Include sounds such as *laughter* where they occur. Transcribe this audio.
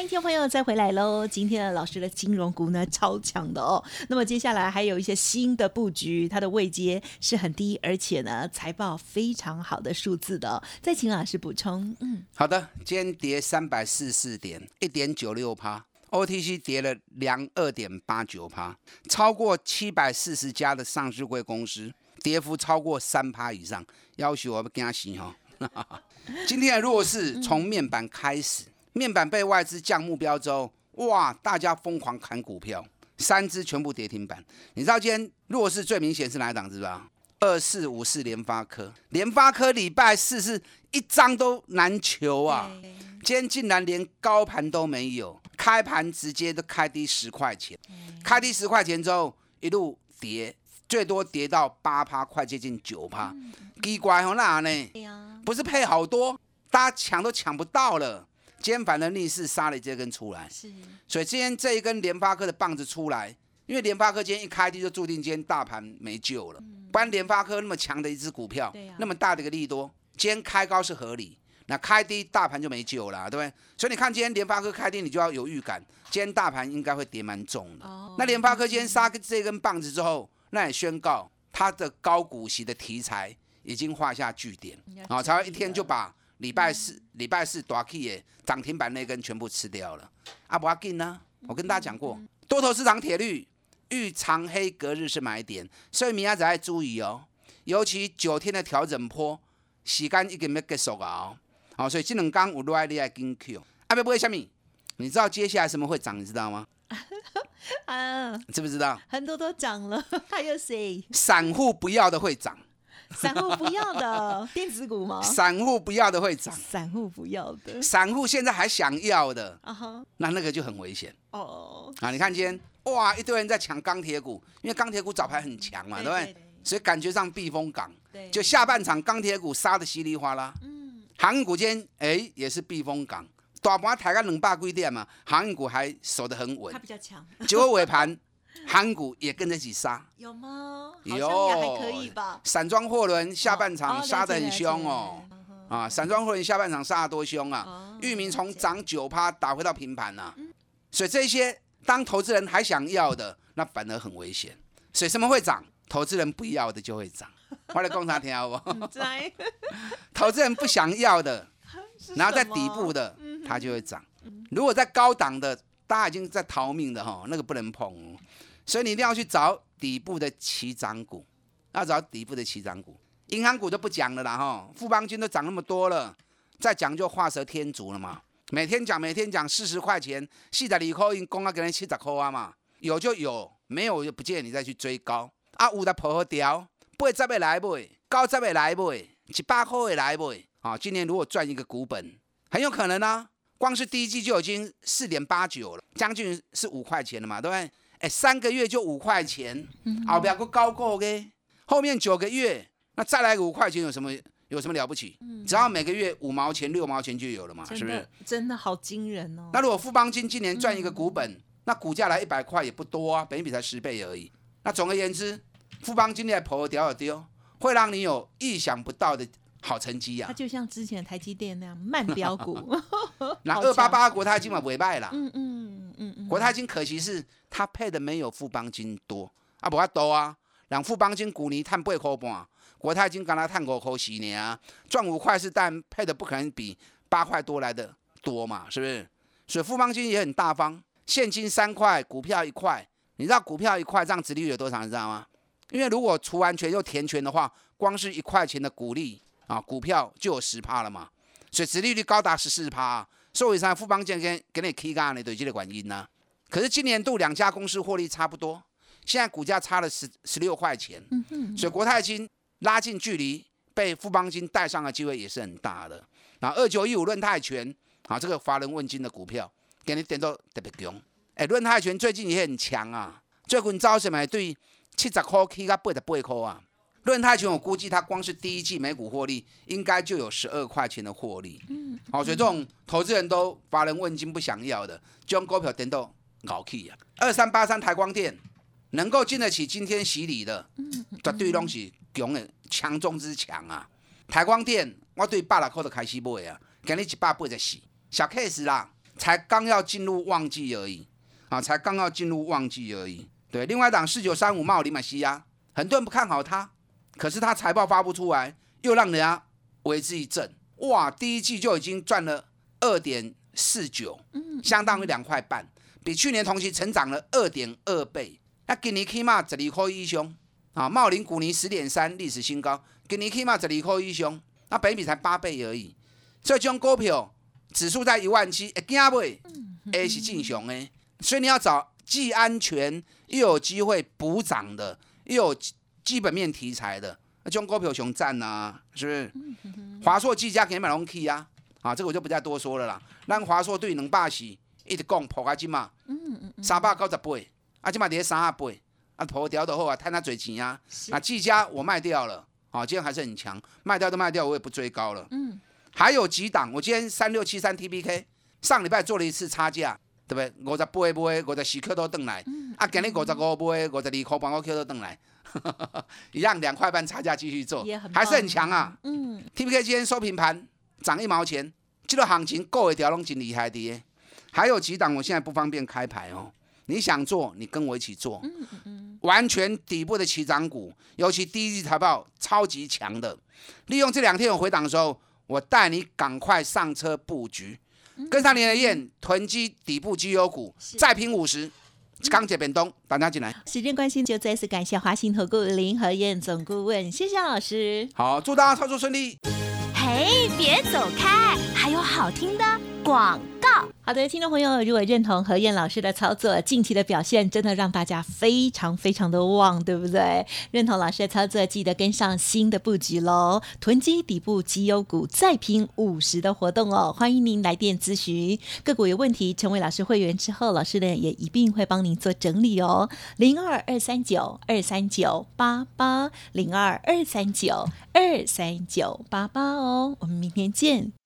欢迎听众朋友再回来喽！今天的老师的金融股呢超强的哦。那么接下来还有一些新的布局，它的位阶是很低，而且呢财报非常好的数字的、再请老师补充。嗯，好的，今天跌三百四四点，一点九六趴，OTC 跌了两二点八九趴，超过七百四十家的上市柜公司跌幅超过三趴以上，要求我们惊死哈。*laughs* 今天的弱势从面板开始，面板被外资降目标之后，哇，大家疯狂砍股票，三只全部跌停板。你知道今天弱势最明显是哪一档知道吧？二四五四联发科，联发科礼拜四是一张都难求啊，今天竟然连高盘都没有，开盘直接都开低十块钱，开低十块钱之后一路跌，最多跌到八趴，快接近九趴，奇怪哦，那呢？不是配好多，大家抢都抢不到了。今天反而逆势杀了这根出来，是所以今天这一根联发科的棒子出来，因为联发科今天一开低就注定今天大盘没救了。不然联发科那么强的一只股票那么大的一个利多，今天开高是合理，那开低大盘就没救了，对不对？所以你看今天联发科开低，你就要有预感，今天大盘应该会跌蛮重的。哦那联发科今天杀这根棒子之后，那也宣告它的高股息的题材已经画下句点要啊，才会一天就把礼拜四礼拜四大 K 也涨停板那根全部吃掉了。啊，不要紧呢，我跟大家讲过，多头市场铁律遇长黑隔日是买点，所以明仔仔要注意哦，尤其九天的调整坡，时间已经要结束啊哦，好、所以这两天有落来你要紧 Q，啊，不不会什么？你知道接下来什么会涨？你知道吗？*laughs* 啊，知不知道？很多都涨了，还有谁？散户不要的会涨，散户不要的 *laughs* 电子股吗？散户不要的会涨，散户不要的散户现在还想要的，啊哈那那个就很危险哦，啊！你看今天哇，一堆人在抢钢铁股，因为钢铁股早盘很强嘛，对不对？所以感觉上避风港，对，就下半场钢铁股杀的稀里哗啦。嗯，航运股今天哎也是避风港，大盘抬个两百几点嘛，航运股还守得很稳它。比较强，*laughs* 结果尾盘航运股也跟着一起杀，有吗？有也还可以吧。散装货轮下半哦场杀得很凶哦。，啊，散装货轮下半场杀得多凶啊！哦域名从涨九趴打回到平盘呐、所以这些当投资人还想要的，那反而很危险。所以什么会涨？投资人不要的就会涨。我来供他听好不 *laughs* *laughs* 投资人不想要的，*laughs* 然后在底部的嗯它就会涨。如果在高档的，大家已经在逃命的哈，那个不能碰。所以你一定要去找底部的起涨股，要找底部的起涨股。银行股就不讲了啦哈，富邦金都涨那么多了，再讲就画蛇添足了嘛。每天讲，每天讲，四十块钱，四十二块，因公啊给人七十块啊嘛，有就有，没有就不建议你再去追高。啊，五的破好掉，八十的来买，九十的来买，一百块会来买。啊，今年如果赚一个股本，很有可能啊。光是第一季就已经四点八九了，将近是五块钱了嘛，对不对？哎，三个月就五块钱，后边个高过嘅，后面九个月，那再来个五块钱有什么有什么了不起？只要每个月五毛钱、六毛钱就有了嘛，是不是真的？好惊人哦。那如果富邦金今年赚一个股本，那股价来一百块也不多啊，本益比才十倍而已。那总而言之，富邦金的破掉了丢，会让你有意想不到的好成绩啊。它就像之前台积电那样慢标股，*laughs* *laughs* 那好二八八国泰金嘛尾败啦，嗯嗯嗯嗯，国泰金可惜是它配的没有富邦金多啊，不要多啊，两富邦金股尼探八块半，国泰金刚才探五块四呢啊，赚五块是但配的不可能比八块多来的多嘛，是不是？所以富邦金也很大方，现金三块，股票一块，你知道股票一块这样殖利率有多少？你知道吗？因为如果除完全又填权的话，光是一块钱的股利啊，股票就有十趴了嘛，所以殖利率高达十四趴啊。所以为啥富邦金跟跟你 K 干呢？对这个原因呢？可是今年度两家公司获利差不多，现在股价差了十十六块钱，所以国泰金拉近距离，被富邦金带上的机会也是很大的。然后二九一五论泰拳啊，这个华人问津的股票，给你点到特别强。哎，润泰拳最近也很强啊，最近招什么对七十块起到八十八块啊。润泰拳我估计它光是第一季每股获利应该就有十二块钱的获利。嗯，好、所以这种投资人都乏人问津不想要的，就用股票点到搞气啊。二三八三台光电能够经得起今天洗礼的，绝对拢是强的强中之强啊。台光电我对百六块就开始买啊，今日一百八十四，小 case 啦。才刚要进入旺季而已啊，才刚要进入旺季而已。对，另外一档四九三五茂林马西亚，很多人不看好它，可是他财报发布出来，又让人家为之一振。哇，第一季就已经赚了二点四九，相当于两块半，比去年同期成长了二点二倍。那今年起码十二块以上啊，茂林股尼十点三历史新高，今年起码十二块以上，那北比才八倍而已。这种股票指数在一万七，会惊未？A 是正常的，所以你要找既安全又有机会补涨的，又有基本面题材的，那这种股票熊赞呐，是不是？华硕、技嘉给你买龙 K 啊，啊，这个我就不再多说了啦。咱华硕对两百四一直讲破啊，金嘛，三百九十八，啊，今嘛跌三十八，啊，破掉的后啊，赚他嘴钱啊。啊，技嘉我卖掉了，啊，今天还是很强，卖掉都卖掉，我也不追高了。嗯。还有几档，我今天三六七三 T B K 上礼拜做了一次差价，对不对？五十八买，五十四块都等来，啊，今日五十五买，五十二块半个 Q 都等来，*laughs* 一样两块半差价继续做，还是很强啊。嗯，T P K 今天收平盘，涨一毛钱，这个行情够一条龙，真厉害的。还有几档，我现在不方便开牌哦。你想做，你跟我一起做。嗯嗯嗯，完全底部的起涨股，尤其第一季财报超级强的，利用这两天有回档的时候。我带你赶快上车布局，跟上林的燕囤积底部绩优股，再拼五十，钢铁变东，大家进来。时间关系，就再次感谢华信投顾林和燕总顾问，谢谢老师。好，祝大家操作顺利。嘿，别走开，还有好听的广。好的，听众朋友，如果认同何燕老师的操作，近期的表现真的让大家非常非常的旺，对不对？认同老师的操作，记得跟上新的布局喽！囤积底部绩优股，再拼五十的活动哦！欢迎您来电咨询个股有问题，成为老师会员之后，老师呢也一并会帮您做整理哦。零二二三九二三九八八零二二三九二三九八八哦，我们明天见。